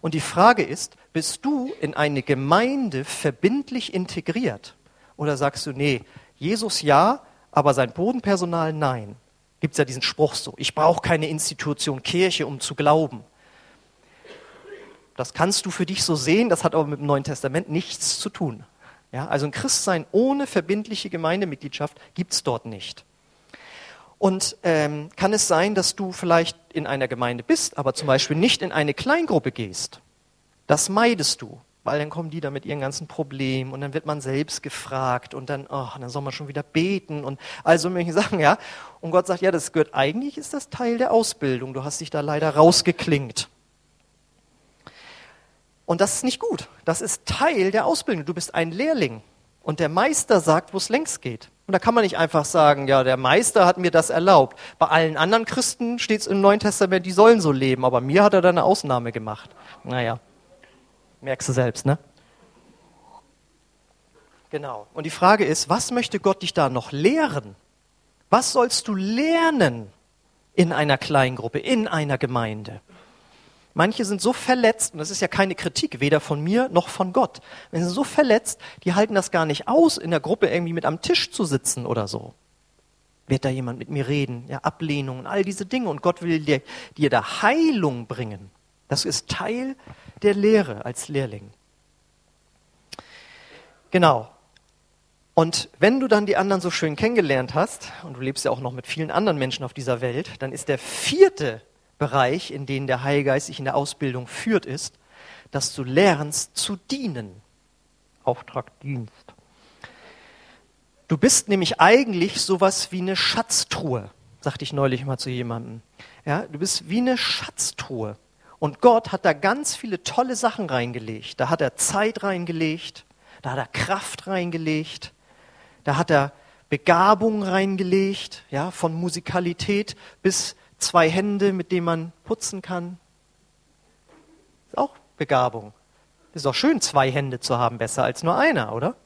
Und die Frage ist, bist du in eine Gemeinde verbindlich integriert? Oder sagst du, nee, Jesus ja, aber sein Bodenpersonal nein? Gibt es ja diesen Spruch so, ich brauche keine Institution Kirche, um zu glauben. Das kannst du für dich so sehen, das hat aber mit dem Neuen Testament nichts zu tun. Ja, also ein Christsein ohne verbindliche Gemeindemitgliedschaft gibt es dort nicht. Und ähm, kann es sein, dass du vielleicht in einer Gemeinde bist, aber zum Beispiel nicht in eine Kleingruppe gehst? Das meidest du, weil dann kommen die da mit ihren ganzen Problemen und dann wird man selbst gefragt und dann, oh, dann soll man schon wieder beten und also möchte ich sagen, ja. Und Gott sagt, ja, das gehört eigentlich, ist das Teil der Ausbildung. Du hast dich da leider rausgeklingt. Und das ist nicht gut. Das ist Teil der Ausbildung. Du bist ein Lehrling. Und der Meister sagt, wo es längst geht. Und da kann man nicht einfach sagen, ja, der Meister hat mir das erlaubt. Bei allen anderen Christen steht es im Neuen Testament, die sollen so leben, aber mir hat er da eine Ausnahme gemacht. Naja, merkst du selbst, ne? Genau. Und die Frage ist, was möchte Gott dich da noch lehren? Was sollst du lernen in einer Kleingruppe, in einer Gemeinde? Manche sind so verletzt, und das ist ja keine Kritik, weder von mir noch von Gott. Wenn sie so verletzt, die halten das gar nicht aus, in der Gruppe irgendwie mit am Tisch zu sitzen oder so. Wird da jemand mit mir reden? Ja, Ablehnung und all diese Dinge. Und Gott will dir, dir da Heilung bringen. Das ist Teil der Lehre als Lehrling. Genau. Und wenn du dann die anderen so schön kennengelernt hast, und du lebst ja auch noch mit vielen anderen Menschen auf dieser Welt, dann ist der vierte Bereich, in den der Heilgeist sich in der Ausbildung führt, ist, dass du lernst zu dienen. Auftrag Dienst. Du bist nämlich eigentlich sowas wie eine Schatztruhe, sagte ich neulich mal zu jemandem. Ja, du bist wie eine Schatztruhe. Und Gott hat da ganz viele tolle Sachen reingelegt. Da hat er Zeit reingelegt, da hat er Kraft reingelegt, da hat er Begabung reingelegt, ja, von Musikalität bis zwei Hände, mit denen man putzen kann. Ist auch Begabung. Ist auch schön, zwei Hände zu haben, besser als nur einer, oder?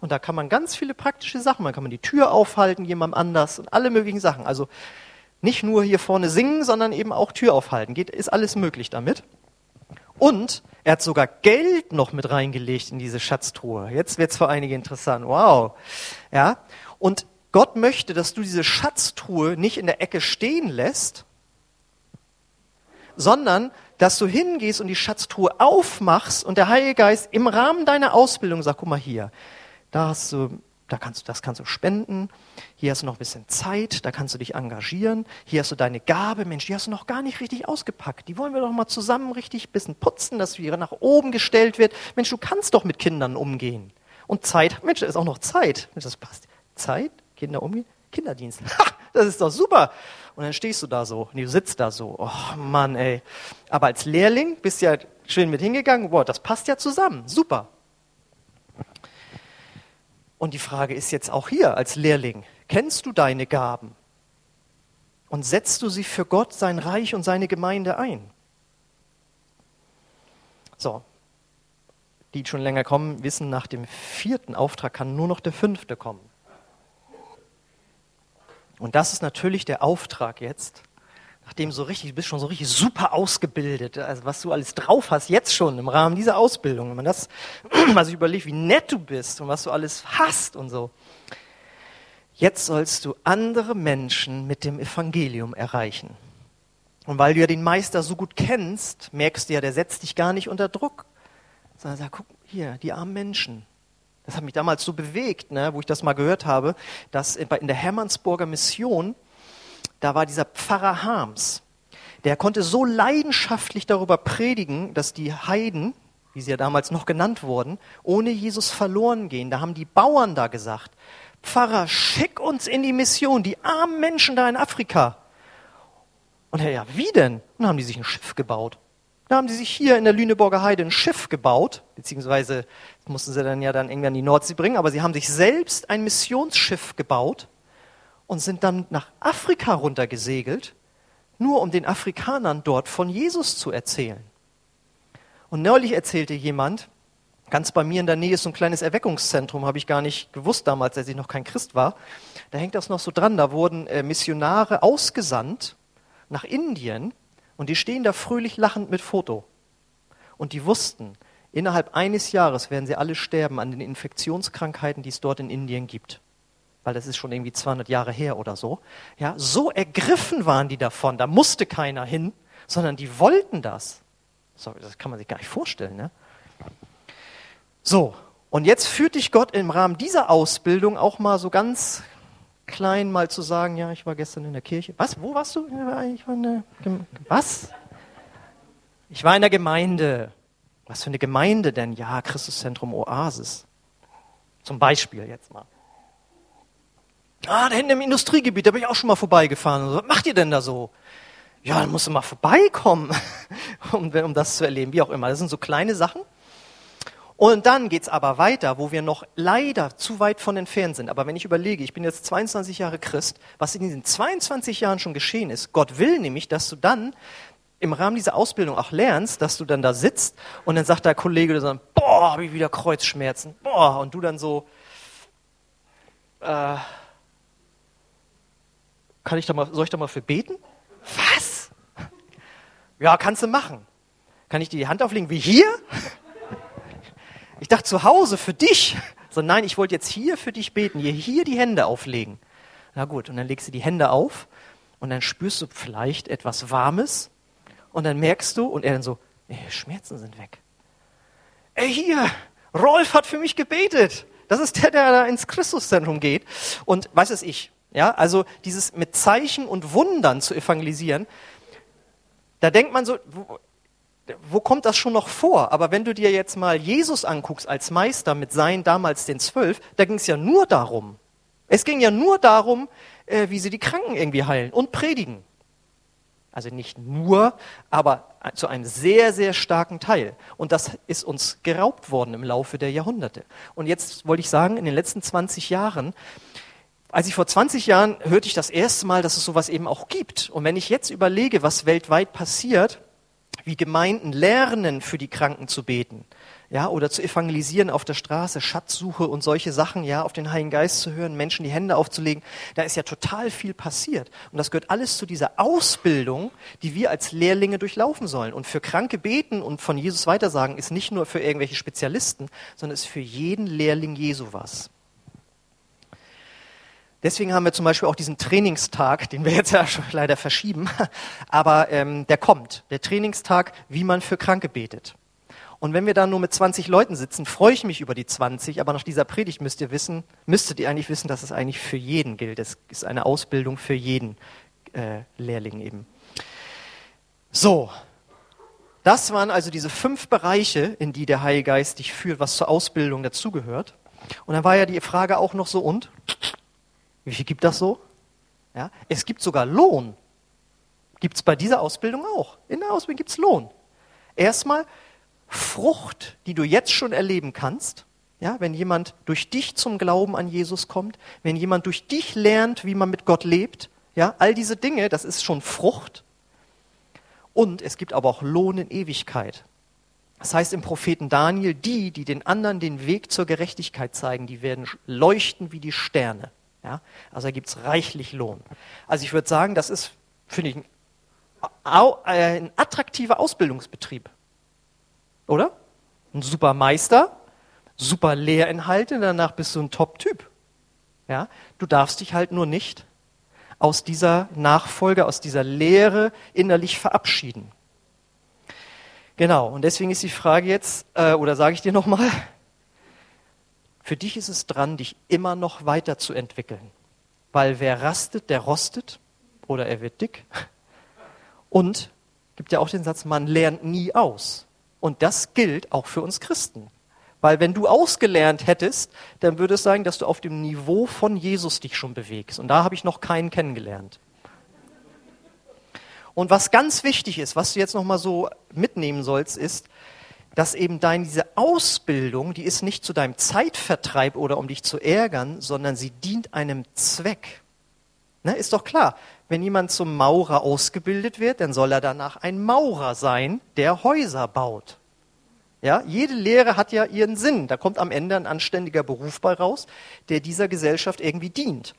Und da kann man ganz viele praktische Sachen. Man kann man die Tür aufhalten, jemandem anders und alle möglichen Sachen. Also nicht nur hier vorne singen, sondern eben auch Tür aufhalten. Geht, ist alles möglich damit. Und er hat sogar Geld noch mit reingelegt in diese Schatztruhe. Jetzt wird's für einige interessant. Wow. Ja. Und Gott möchte, dass du diese Schatztruhe nicht in der Ecke stehen lässt, sondern dass du hingehst und die Schatztruhe aufmachst und der Heilige Geist im Rahmen deiner Ausbildung sagt, guck mal hier, da hast du da kannst du, das kannst du spenden. Hier hast du noch ein bisschen Zeit, da kannst du dich engagieren. Hier hast du deine Gabe, Mensch, die hast du noch gar nicht richtig ausgepackt. Die wollen wir doch mal zusammen richtig ein bisschen putzen, dass wieder nach oben gestellt wird. Mensch, du kannst doch mit Kindern umgehen. Und Zeit, Mensch, da ist auch noch Zeit. Mensch, das passt. Zeit, Kinder umgehen, Kinderdienst. Ha, das ist doch super. Und dann stehst du da so, nee, du sitzt da so. Oh Mann, ey. Aber als Lehrling bist du ja schön mit hingegangen. Boah, das passt ja zusammen. Super. Und die Frage ist jetzt auch hier als Lehrling, kennst du deine Gaben? Und setzt du sie für Gott, sein Reich und seine Gemeinde ein? So, die schon länger kommen, wissen, nach dem vierten Auftrag kann nur noch der fünfte kommen. Und das ist natürlich der Auftrag jetzt, nachdem so richtig, du bist schon so richtig super ausgebildet, also was du alles drauf hast, jetzt schon im Rahmen dieser Ausbildung, wenn man das mal sich überlegt, wie nett du bist und was du alles hast und so. Jetzt sollst du andere Menschen mit dem Evangelium erreichen. Und weil du ja den Meister so gut kennst, merkst du ja, der setzt dich gar nicht unter Druck, sondern sagt, guck, hier, die armen Menschen. Das hat mich damals so bewegt, ne, wo ich das mal gehört habe, dass in der Hermannsburger Mission, da war dieser Pfarrer Harms. Der konnte so leidenschaftlich darüber predigen, dass die Heiden, wie sie ja damals noch genannt wurden, ohne Jesus verloren gehen. Da haben die Bauern da gesagt, Pfarrer, schick uns in die Mission, die armen Menschen da in Afrika. Und er, ja, wie denn? Und dann haben die sich ein Schiff gebaut. Da haben die sich hier in der Lüneburger Heide ein Schiff gebaut, beziehungsweise mussten sie dann ja dann irgendwann in die Nordsee bringen, aber sie haben sich selbst ein Missionsschiff gebaut und sind dann nach Afrika runtergesegelt, nur um den Afrikanern dort von Jesus zu erzählen. Und neulich erzählte jemand, ganz bei mir in der Nähe ist so ein kleines Erweckungszentrum, habe ich gar nicht gewusst damals, als ich noch kein Christ war. Da hängt das noch so dran, da wurden äh, Missionare ausgesandt nach Indien und die stehen da fröhlich lachend mit Foto. Und die wussten, innerhalb eines Jahres werden sie alle sterben an den Infektionskrankheiten, die es dort in Indien gibt weil das ist schon irgendwie 200 Jahre her oder so. Ja, so ergriffen waren die davon, da musste keiner hin, sondern die wollten das. Sorry, das kann man sich gar nicht vorstellen. Ne? So, und jetzt führt dich Gott im Rahmen dieser Ausbildung auch mal so ganz klein mal zu sagen, ja, ich war gestern in der Kirche. Was? Wo warst du? Ich war in der Was? Ich war in der Gemeinde. Was für eine Gemeinde denn? Ja, Christuszentrum Oasis. Zum Beispiel jetzt mal. Ah, da hinten im Industriegebiet, da bin ich auch schon mal vorbeigefahren. Was macht ihr denn da so? Ja, dann musst du mal vorbeikommen, um, um das zu erleben, wie auch immer. Das sind so kleine Sachen. Und dann geht's aber weiter, wo wir noch leider zu weit von entfernt sind. Aber wenn ich überlege, ich bin jetzt 22 Jahre Christ, was in diesen 22 Jahren schon geschehen ist, Gott will nämlich, dass du dann im Rahmen dieser Ausbildung auch lernst, dass du dann da sitzt und dann sagt der Kollege so, boah, hab ich wieder Kreuzschmerzen, boah, und du dann so, äh, kann ich da mal, soll ich da mal für beten? Was? Ja, kannst du machen. Kann ich dir die Hand auflegen wie hier? Ich dachte zu Hause für dich. So, nein, ich wollte jetzt hier für dich beten, hier, hier die Hände auflegen. Na gut, und dann legst du die Hände auf und dann spürst du vielleicht etwas Warmes und dann merkst du und er dann so, ey, Schmerzen sind weg. Ey, hier, Rolf hat für mich gebetet. Das ist der, der da ins Christuszentrum geht. Und was ist ich? Ja, also dieses mit Zeichen und Wundern zu evangelisieren, da denkt man so, wo, kommt das schon noch vor? Aber wenn du dir jetzt mal Jesus anguckst als Meister mit seinen damals den zwölf, da ging es ja nur darum. Es ging ja nur darum, äh, wie sie die Kranken irgendwie heilen und predigen. Also nicht nur, aber zu einem sehr, sehr starken Teil. Und das ist uns geraubt worden im Laufe der Jahrhunderte. Und jetzt wollte ich sagen, in den letzten 20 Jahren, als ich vor 20 Jahren hörte ich das erste Mal, dass es sowas eben auch gibt. Und wenn ich jetzt überlege, was weltweit passiert, wie Gemeinden lernen, für die Kranken zu beten, ja, oder zu evangelisieren auf der Straße, Schatzsuche und solche Sachen, ja, auf den Heiligen Geist zu hören, Menschen die Hände aufzulegen, da ist ja total viel passiert. Und das gehört alles zu dieser Ausbildung, die wir als Lehrlinge durchlaufen sollen. Und für Kranke beten und von Jesus weitersagen ist nicht nur für irgendwelche Spezialisten, sondern ist für jeden Lehrling Jesu was. Deswegen haben wir zum Beispiel auch diesen Trainingstag, den wir jetzt ja schon leider verschieben, aber ähm, der kommt, der Trainingstag, wie man für Kranke betet. Und wenn wir da nur mit 20 Leuten sitzen, freue ich mich über die 20, aber nach dieser Predigt müsst ihr wissen, müsstet ihr eigentlich wissen, dass es eigentlich für jeden gilt. Es ist eine Ausbildung für jeden äh, Lehrling eben. So, das waren also diese fünf Bereiche, in die der Heilige Geist dich führt, was zur Ausbildung dazugehört. Und dann war ja die Frage auch noch so, und? Wie viel gibt das so? Ja, es gibt sogar Lohn. Gibt es bei dieser Ausbildung auch. In der Ausbildung gibt es Lohn. Erstmal Frucht, die du jetzt schon erleben kannst, ja, wenn jemand durch dich zum Glauben an Jesus kommt, wenn jemand durch dich lernt, wie man mit Gott lebt, ja, all diese Dinge, das ist schon Frucht. Und es gibt aber auch Lohn in Ewigkeit. Das heißt im Propheten Daniel, die, die den anderen den Weg zur Gerechtigkeit zeigen, die werden leuchten wie die Sterne. Ja, also da gibt es reichlich Lohn. Also ich würde sagen, das ist, finde ich, ein, ein attraktiver Ausbildungsbetrieb. Oder? Ein super Meister, super Lehrinhalte, danach bist du ein Top-Typ. Ja? Du darfst dich halt nur nicht aus dieser Nachfolge, aus dieser Lehre innerlich verabschieden. Genau, und deswegen ist die Frage jetzt, äh, oder sage ich dir nochmal, für dich ist es dran, dich immer noch weiterzuentwickeln. Weil wer rastet, der rostet oder er wird dick. Und gibt ja auch den Satz, man lernt nie aus. Und das gilt auch für uns Christen. Weil wenn du ausgelernt hättest, dann würde es sagen, dass du auf dem Niveau von Jesus dich schon bewegst. Und da habe ich noch keinen kennengelernt. Und was ganz wichtig ist, was du jetzt noch mal so mitnehmen sollst, ist, dass eben deine diese Ausbildung, die ist nicht zu deinem Zeitvertreib oder um dich zu ärgern, sondern sie dient einem Zweck. Ne, ist doch klar, wenn jemand zum Maurer ausgebildet wird, dann soll er danach ein Maurer sein, der Häuser baut. Ja, jede Lehre hat ja ihren Sinn. Da kommt am Ende ein anständiger Beruf bei raus, der dieser Gesellschaft irgendwie dient.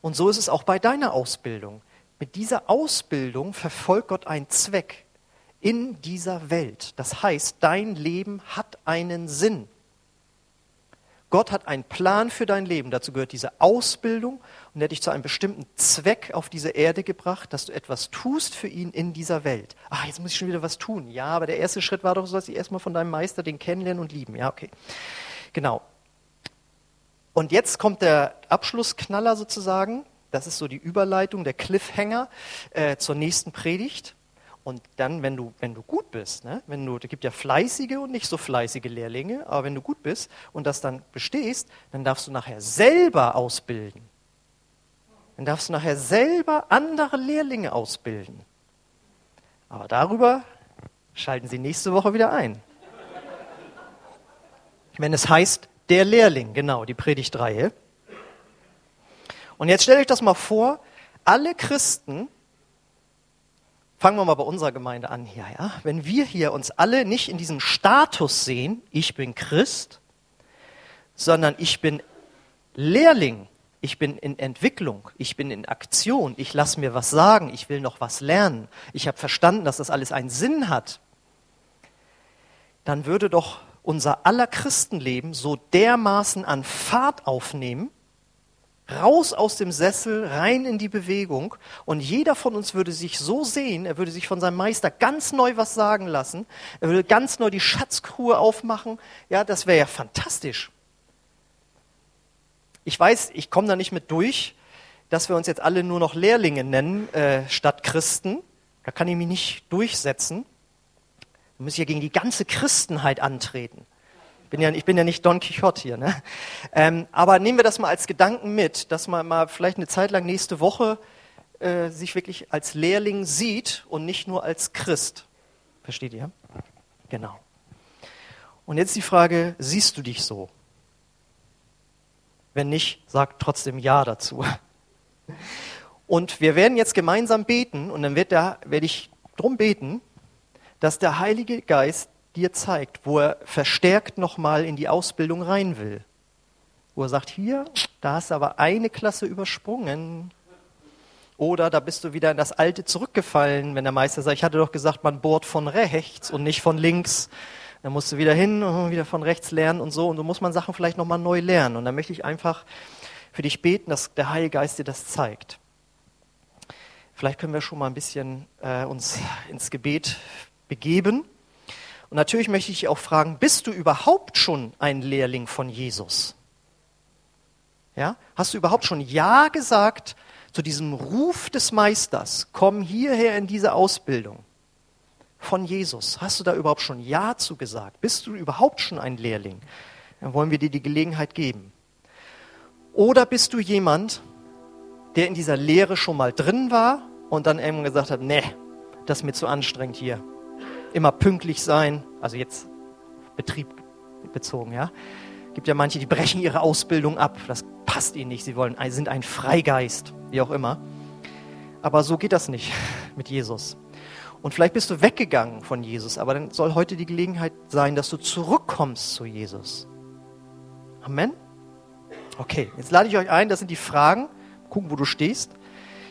Und so ist es auch bei deiner Ausbildung. Mit dieser Ausbildung verfolgt Gott einen Zweck in dieser Welt. Das heißt, dein Leben hat einen Sinn. Gott hat einen Plan für dein Leben. Dazu gehört diese Ausbildung und er hat dich zu einem bestimmten Zweck auf diese Erde gebracht, dass du etwas tust für ihn in dieser Welt. Ah, jetzt muss ich schon wieder was tun. Ja, aber der erste Schritt war doch, so, dass ich erstmal von deinem Meister den kennenlernen und lieben. Ja, okay. Genau. Und jetzt kommt der Abschlussknaller sozusagen. Das ist so die Überleitung, der Cliffhanger äh, zur nächsten Predigt. Und dann, wenn du, wenn du gut bist, ne, wenn du, es gibt ja fleißige und nicht so fleißige Lehrlinge, aber wenn du gut bist und das dann bestehst, dann darfst du nachher selber ausbilden. Dann darfst du nachher selber andere Lehrlinge ausbilden. Aber darüber schalten Sie nächste Woche wieder ein. Wenn es heißt, der Lehrling, genau, die Predigtreihe. Und jetzt stellt euch das mal vor, alle Christen, Fangen wir mal bei unserer Gemeinde an hier, ja. Wenn wir hier uns alle nicht in diesem Status sehen, ich bin Christ, sondern ich bin Lehrling, ich bin in Entwicklung, ich bin in Aktion, ich lasse mir was sagen, ich will noch was lernen, ich habe verstanden, dass das alles einen Sinn hat, dann würde doch unser aller Christenleben so dermaßen an Fahrt aufnehmen, raus aus dem Sessel, rein in die Bewegung. Und jeder von uns würde sich so sehen, er würde sich von seinem Meister ganz neu was sagen lassen. Er würde ganz neu die Schatzkruhe aufmachen. Ja, das wäre ja fantastisch. Ich weiß, ich komme da nicht mit durch, dass wir uns jetzt alle nur noch Lehrlinge nennen äh, statt Christen. Da kann ich mich nicht durchsetzen. Wir müssen ja gegen die ganze Christenheit antreten. Ich bin ja, ich bin ja nicht Don Quixote hier. Ne? Ähm, aber nehmen wir das mal als Gedanken mit, dass man mal vielleicht eine Zeit lang nächste Woche äh, sich wirklich als Lehrling sieht und nicht nur als Christ. Versteht ihr? Genau. Und jetzt die Frage, siehst du dich so? Wenn nicht, sag trotzdem Ja dazu. Und wir werden jetzt gemeinsam beten und dann werde ich drum beten, dass der Heilige Geist dir zeigt, wo er verstärkt nochmal in die Ausbildung rein will. Wo er sagt, hier, da hast du aber eine Klasse übersprungen. Oder da bist du wieder in das Alte zurückgefallen, wenn der Meister sagt, ich hatte doch gesagt, man bohrt von rechts und nicht von links. Dann musst du wieder hin und wieder von rechts lernen und so. Und so muss man Sachen vielleicht nochmal neu lernen. Und dann möchte ich einfach für dich beten, dass der Heilige Geist dir das zeigt. Vielleicht können wir schon mal ein bisschen äh, uns ins Gebet begeben. Und natürlich möchte ich auch fragen, bist du überhaupt schon ein Lehrling von Jesus? Ja? Hast du überhaupt schon Ja gesagt zu diesem Ruf des Meisters? Komm hierher in diese Ausbildung von Jesus. Hast du da überhaupt schon Ja zu gesagt? Bist du überhaupt schon ein Lehrling? Dann wollen wir dir die Gelegenheit geben. Oder bist du jemand, der in dieser Lehre schon mal drin war und dann irgendwann gesagt hat, nee, das ist mir zu anstrengend hier immer pünktlich sein, also jetzt Betrieb bezogen, ja. Gibt ja manche, die brechen ihre Ausbildung ab, das passt ihnen nicht, sie wollen, sind ein Freigeist, wie auch immer. Aber so geht das nicht mit Jesus. Und vielleicht bist du weggegangen von Jesus, aber dann soll heute die Gelegenheit sein, dass du zurückkommst zu Jesus. Amen? Okay, jetzt lade ich euch ein, das sind die Fragen. Gucken, wo du stehst.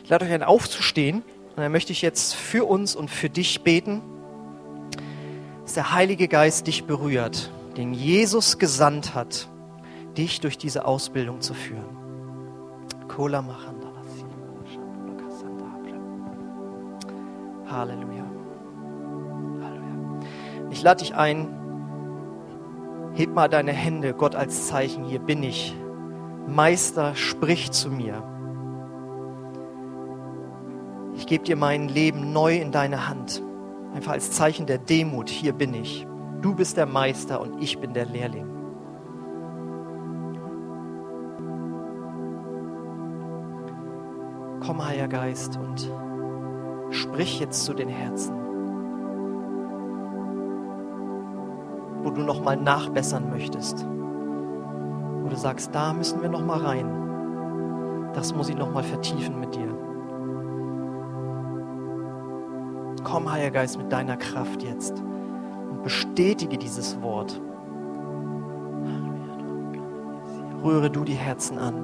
Ich lade euch ein, aufzustehen. Und dann möchte ich jetzt für uns und für dich beten dass der Heilige Geist dich berührt, den Jesus gesandt hat, dich durch diese Ausbildung zu führen. Halleluja. Halleluja. Ich lade dich ein, heb mal deine Hände, Gott als Zeichen, hier bin ich. Meister, sprich zu mir. Ich gebe dir mein Leben neu in deine Hand. Einfach als Zeichen der Demut, hier bin ich. Du bist der Meister und ich bin der Lehrling. Komm, Heiliger Geist, und sprich jetzt zu den Herzen, wo du nochmal nachbessern möchtest. Wo du sagst, da müssen wir nochmal rein. Das muss ich nochmal vertiefen mit dir. Komm, Heiliger Geist, mit deiner Kraft jetzt und bestätige dieses Wort. Rühre du die Herzen an.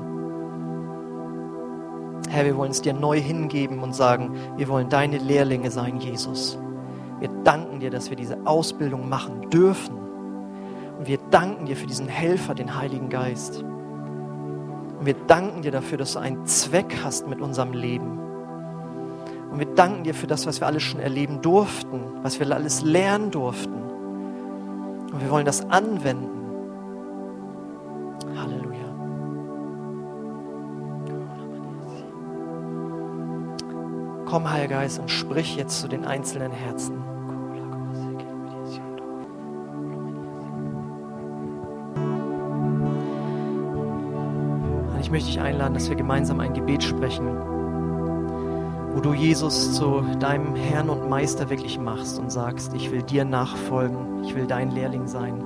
Herr, wir wollen es dir neu hingeben und sagen, wir wollen deine Lehrlinge sein, Jesus. Wir danken dir, dass wir diese Ausbildung machen dürfen. Und wir danken dir für diesen Helfer, den Heiligen Geist. Und wir danken dir dafür, dass du einen Zweck hast mit unserem Leben. Und wir danken dir für das, was wir alles schon erleben durften, was wir alles lernen durften. Und wir wollen das anwenden. Halleluja. Komm, Heiliger Geist, und sprich jetzt zu den einzelnen Herzen. Ich möchte dich einladen, dass wir gemeinsam ein Gebet sprechen wo du Jesus zu deinem Herrn und Meister wirklich machst und sagst, ich will dir nachfolgen, ich will dein Lehrling sein.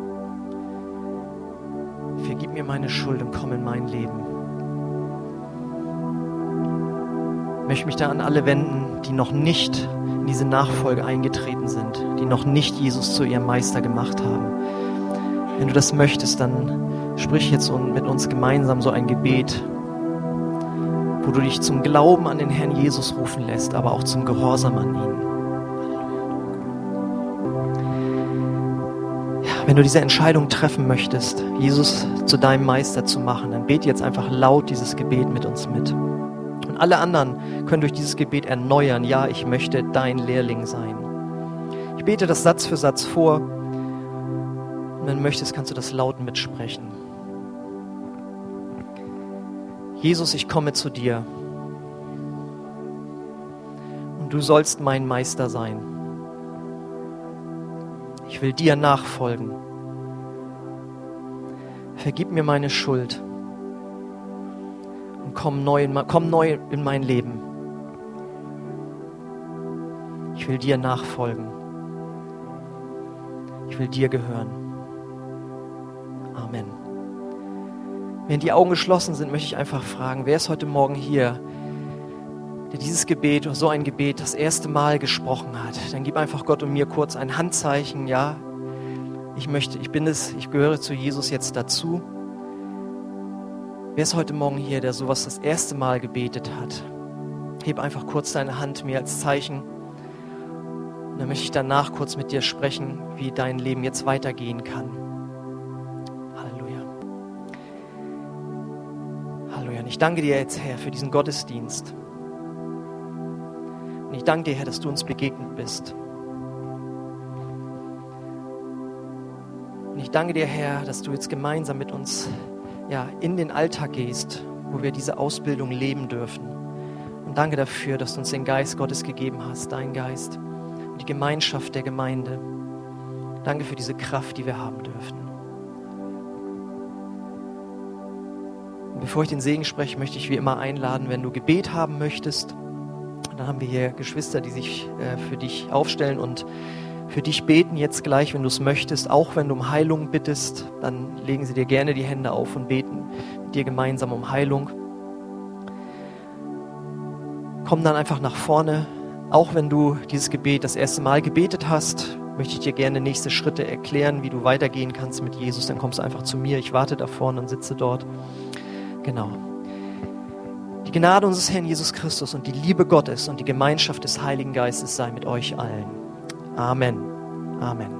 Vergib mir meine Schuld und komm in mein Leben. Ich möchte mich da an alle wenden, die noch nicht in diese Nachfolge eingetreten sind, die noch nicht Jesus zu ihrem Meister gemacht haben. Wenn du das möchtest, dann sprich jetzt mit uns gemeinsam so ein Gebet wo du dich zum Glauben an den Herrn Jesus rufen lässt, aber auch zum Gehorsam an ihn. Ja, Wenn du diese Entscheidung treffen möchtest, Jesus zu deinem Meister zu machen, dann bete jetzt einfach laut dieses Gebet mit uns mit. Und alle anderen können durch dieses Gebet erneuern, ja, ich möchte dein Lehrling sein. Ich bete das Satz für Satz vor. Und wenn du möchtest, kannst du das laut mitsprechen. Jesus, ich komme zu dir. Und du sollst mein Meister sein. Ich will dir nachfolgen. Vergib mir meine Schuld und komm neu, in, komm neu in mein Leben. Ich will dir nachfolgen. Ich will dir gehören. Amen. Wenn die Augen geschlossen sind, möchte ich einfach fragen, wer ist heute Morgen hier, der dieses Gebet oder so ein Gebet das erste Mal gesprochen hat, dann gib einfach Gott und mir kurz ein Handzeichen, ja. Ich möchte, ich bin es, ich gehöre zu Jesus jetzt dazu. Wer ist heute Morgen hier, der sowas das erste Mal gebetet hat? Heb einfach kurz deine Hand mir als Zeichen. Und dann möchte ich danach kurz mit dir sprechen, wie dein Leben jetzt weitergehen kann. Ich danke dir jetzt, Herr, für diesen Gottesdienst. Und ich danke dir, Herr, dass du uns begegnet bist. Und ich danke dir, Herr, dass du jetzt gemeinsam mit uns ja, in den Alltag gehst, wo wir diese Ausbildung leben dürfen. Und danke dafür, dass du uns den Geist Gottes gegeben hast, dein Geist und die Gemeinschaft der Gemeinde. Danke für diese Kraft, die wir haben dürfen. Bevor ich den Segen spreche, möchte ich wie immer einladen, wenn du Gebet haben möchtest, dann haben wir hier Geschwister, die sich äh, für dich aufstellen und für dich beten jetzt gleich, wenn du es möchtest. Auch wenn du um Heilung bittest, dann legen sie dir gerne die Hände auf und beten mit dir gemeinsam um Heilung. Komm dann einfach nach vorne. Auch wenn du dieses Gebet das erste Mal gebetet hast, möchte ich dir gerne nächste Schritte erklären, wie du weitergehen kannst mit Jesus. Dann kommst du einfach zu mir. Ich warte da vorne und sitze dort. Genau. Die Gnade unseres Herrn Jesus Christus und die Liebe Gottes und die Gemeinschaft des Heiligen Geistes sei mit euch allen. Amen. Amen.